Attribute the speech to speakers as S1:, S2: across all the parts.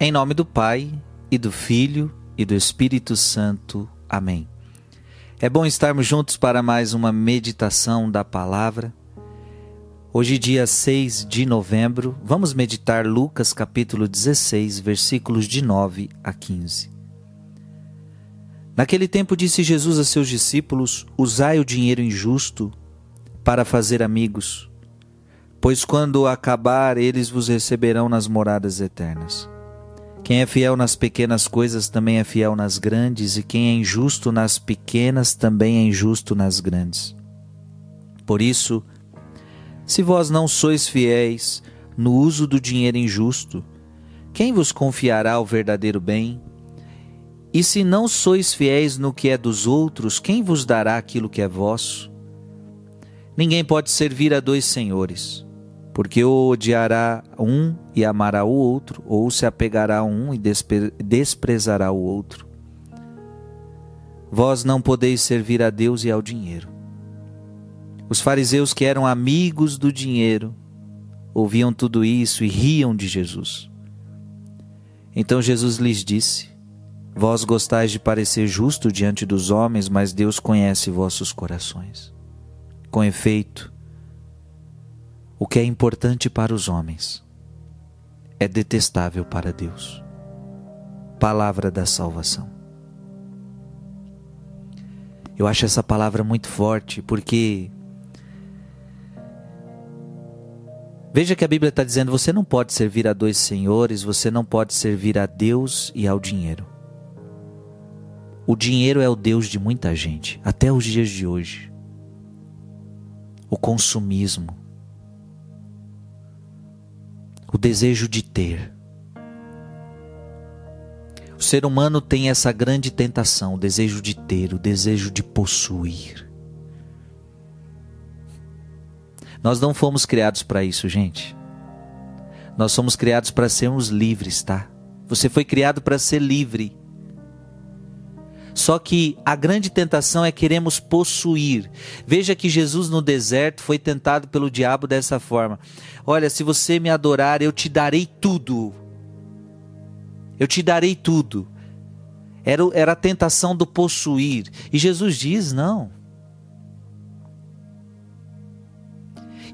S1: Em nome do Pai, e do Filho, e do Espírito Santo. Amém. É bom estarmos juntos para mais uma meditação da palavra. Hoje, dia 6 de novembro, vamos meditar Lucas capítulo 16, versículos de 9 a 15. Naquele tempo disse Jesus a seus discípulos: Usai o dinheiro injusto para fazer amigos, pois quando acabar, eles vos receberão nas moradas eternas. Quem é fiel nas pequenas coisas também é fiel nas grandes, e quem é injusto nas pequenas também é injusto nas grandes. Por isso, se vós não sois fiéis no uso do dinheiro injusto, quem vos confiará o verdadeiro bem? E se não sois fiéis no que é dos outros, quem vos dará aquilo que é vosso? Ninguém pode servir a dois senhores porque ou odiará um e amará o outro, ou se apegará a um e desprezará o outro. Vós não podeis servir a Deus e ao dinheiro. Os fariseus que eram amigos do dinheiro ouviam tudo isso e riam de Jesus. Então Jesus lhes disse: Vós gostais de parecer justo diante dos homens, mas Deus conhece vossos corações. Com efeito, o que é importante para os homens é detestável para Deus. Palavra da salvação. Eu acho essa palavra muito forte porque. Veja que a Bíblia está dizendo: você não pode servir a dois senhores, você não pode servir a Deus e ao dinheiro. O dinheiro é o Deus de muita gente, até os dias de hoje. O consumismo, o desejo de ter. O ser humano tem essa grande tentação, o desejo de ter, o desejo de possuir. Nós não fomos criados para isso, gente. Nós somos criados para sermos livres, tá? Você foi criado para ser livre. Só que a grande tentação é queremos possuir. Veja que Jesus no deserto foi tentado pelo diabo dessa forma: Olha, se você me adorar, eu te darei tudo. Eu te darei tudo. Era, era a tentação do possuir. E Jesus diz: não.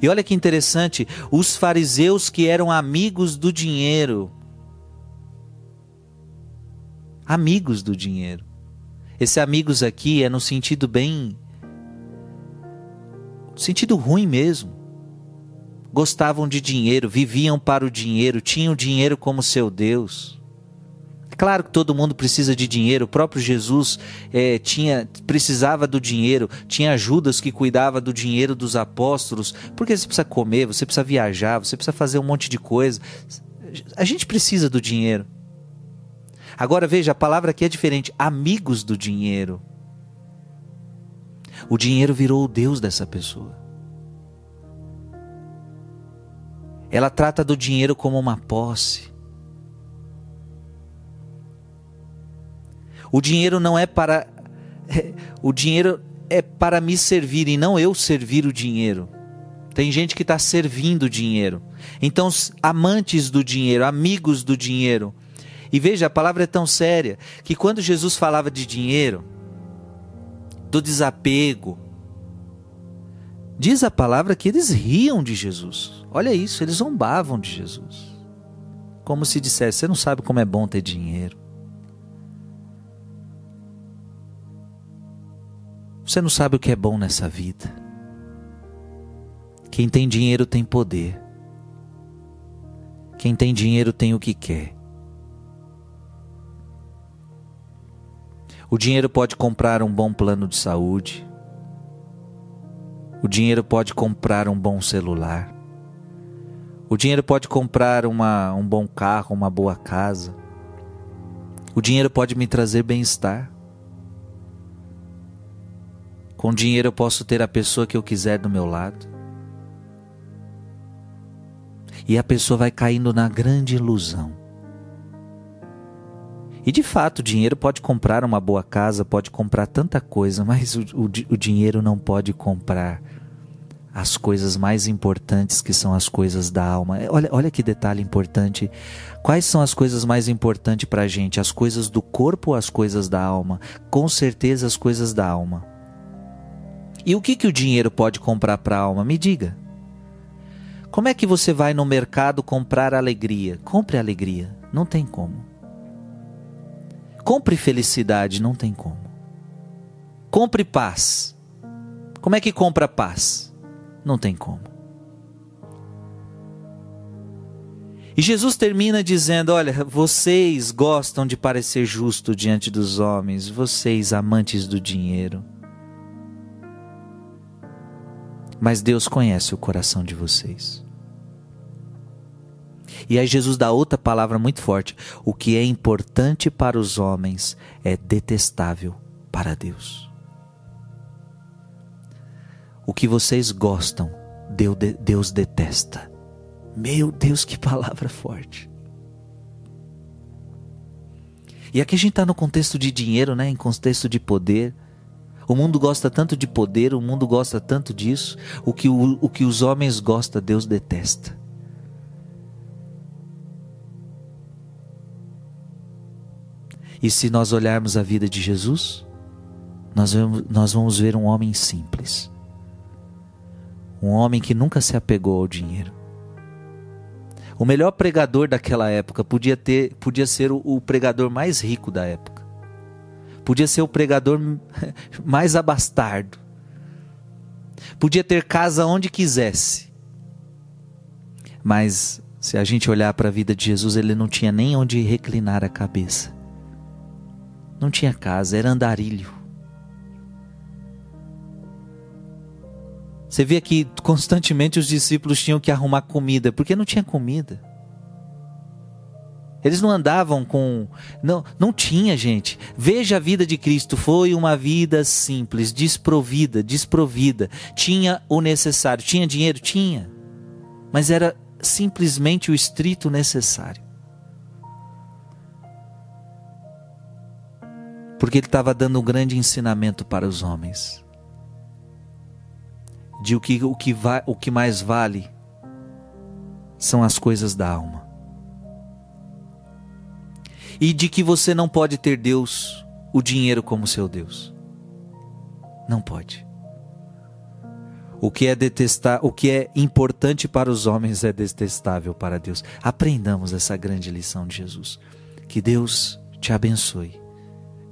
S1: E olha que interessante, os fariseus que eram amigos do dinheiro. Amigos do dinheiro. Esse amigos aqui é no sentido bem. sentido ruim mesmo. Gostavam de dinheiro, viviam para o dinheiro, tinham dinheiro como seu Deus. É claro que todo mundo precisa de dinheiro. O próprio Jesus é, tinha precisava do dinheiro. Tinha Judas que cuidava do dinheiro dos apóstolos. Porque você precisa comer, você precisa viajar, você precisa fazer um monte de coisa. A gente precisa do dinheiro. Agora veja, a palavra aqui é diferente. Amigos do dinheiro. O dinheiro virou o Deus dessa pessoa. Ela trata do dinheiro como uma posse. O dinheiro não é para. O dinheiro é para me servir e não eu servir o dinheiro. Tem gente que está servindo o dinheiro. Então, amantes do dinheiro, amigos do dinheiro, e veja, a palavra é tão séria que quando Jesus falava de dinheiro, do desapego, diz a palavra que eles riam de Jesus. Olha isso, eles zombavam de Jesus. Como se dissesse: Você não sabe como é bom ter dinheiro. Você não sabe o que é bom nessa vida. Quem tem dinheiro tem poder. Quem tem dinheiro tem o que quer. O dinheiro pode comprar um bom plano de saúde. O dinheiro pode comprar um bom celular. O dinheiro pode comprar uma, um bom carro, uma boa casa. O dinheiro pode me trazer bem-estar. Com dinheiro eu posso ter a pessoa que eu quiser do meu lado. E a pessoa vai caindo na grande ilusão e de fato, o dinheiro pode comprar uma boa casa, pode comprar tanta coisa, mas o, o, o dinheiro não pode comprar as coisas mais importantes que são as coisas da alma. Olha, olha que detalhe importante. Quais são as coisas mais importantes para a gente? As coisas do corpo ou as coisas da alma? Com certeza as coisas da alma. E o que, que o dinheiro pode comprar para a alma? Me diga. Como é que você vai no mercado comprar alegria? Compre alegria. Não tem como. Compre felicidade. Não tem como. Compre paz. Como é que compra paz? Não tem como. E Jesus termina dizendo: Olha, vocês gostam de parecer justo diante dos homens, vocês amantes do dinheiro. Mas Deus conhece o coração de vocês. E aí Jesus dá outra palavra muito forte: o que é importante para os homens é detestável para Deus. O que vocês gostam, Deus detesta. Meu Deus, que palavra forte. E aqui a gente está no contexto de dinheiro, né? em contexto de poder. O mundo gosta tanto de poder, o mundo gosta tanto disso. O que, o, o que os homens gostam, Deus detesta. E se nós olharmos a vida de Jesus, nós vamos, nós vamos ver um homem simples um homem que nunca se apegou ao dinheiro. O melhor pregador daquela época podia ter, podia ser o, o pregador mais rico da época. Podia ser o pregador mais abastardo. Podia ter casa onde quisesse. Mas se a gente olhar para a vida de Jesus, ele não tinha nem onde reclinar a cabeça. Não tinha casa, era andarilho. Você via que constantemente os discípulos tinham que arrumar comida, porque não tinha comida. Eles não andavam com. Não, não tinha, gente. Veja a vida de Cristo. Foi uma vida simples, desprovida, desprovida. Tinha o necessário. Tinha dinheiro? Tinha. Mas era simplesmente o estrito necessário. Porque ele estava dando um grande ensinamento para os homens de o que, o que, vai, o que mais vale são as coisas da alma. E de que você não pode ter Deus, o dinheiro como seu Deus. Não pode. O que é detestar, o que é importante para os homens é detestável para Deus. Aprendamos essa grande lição de Jesus. Que Deus te abençoe.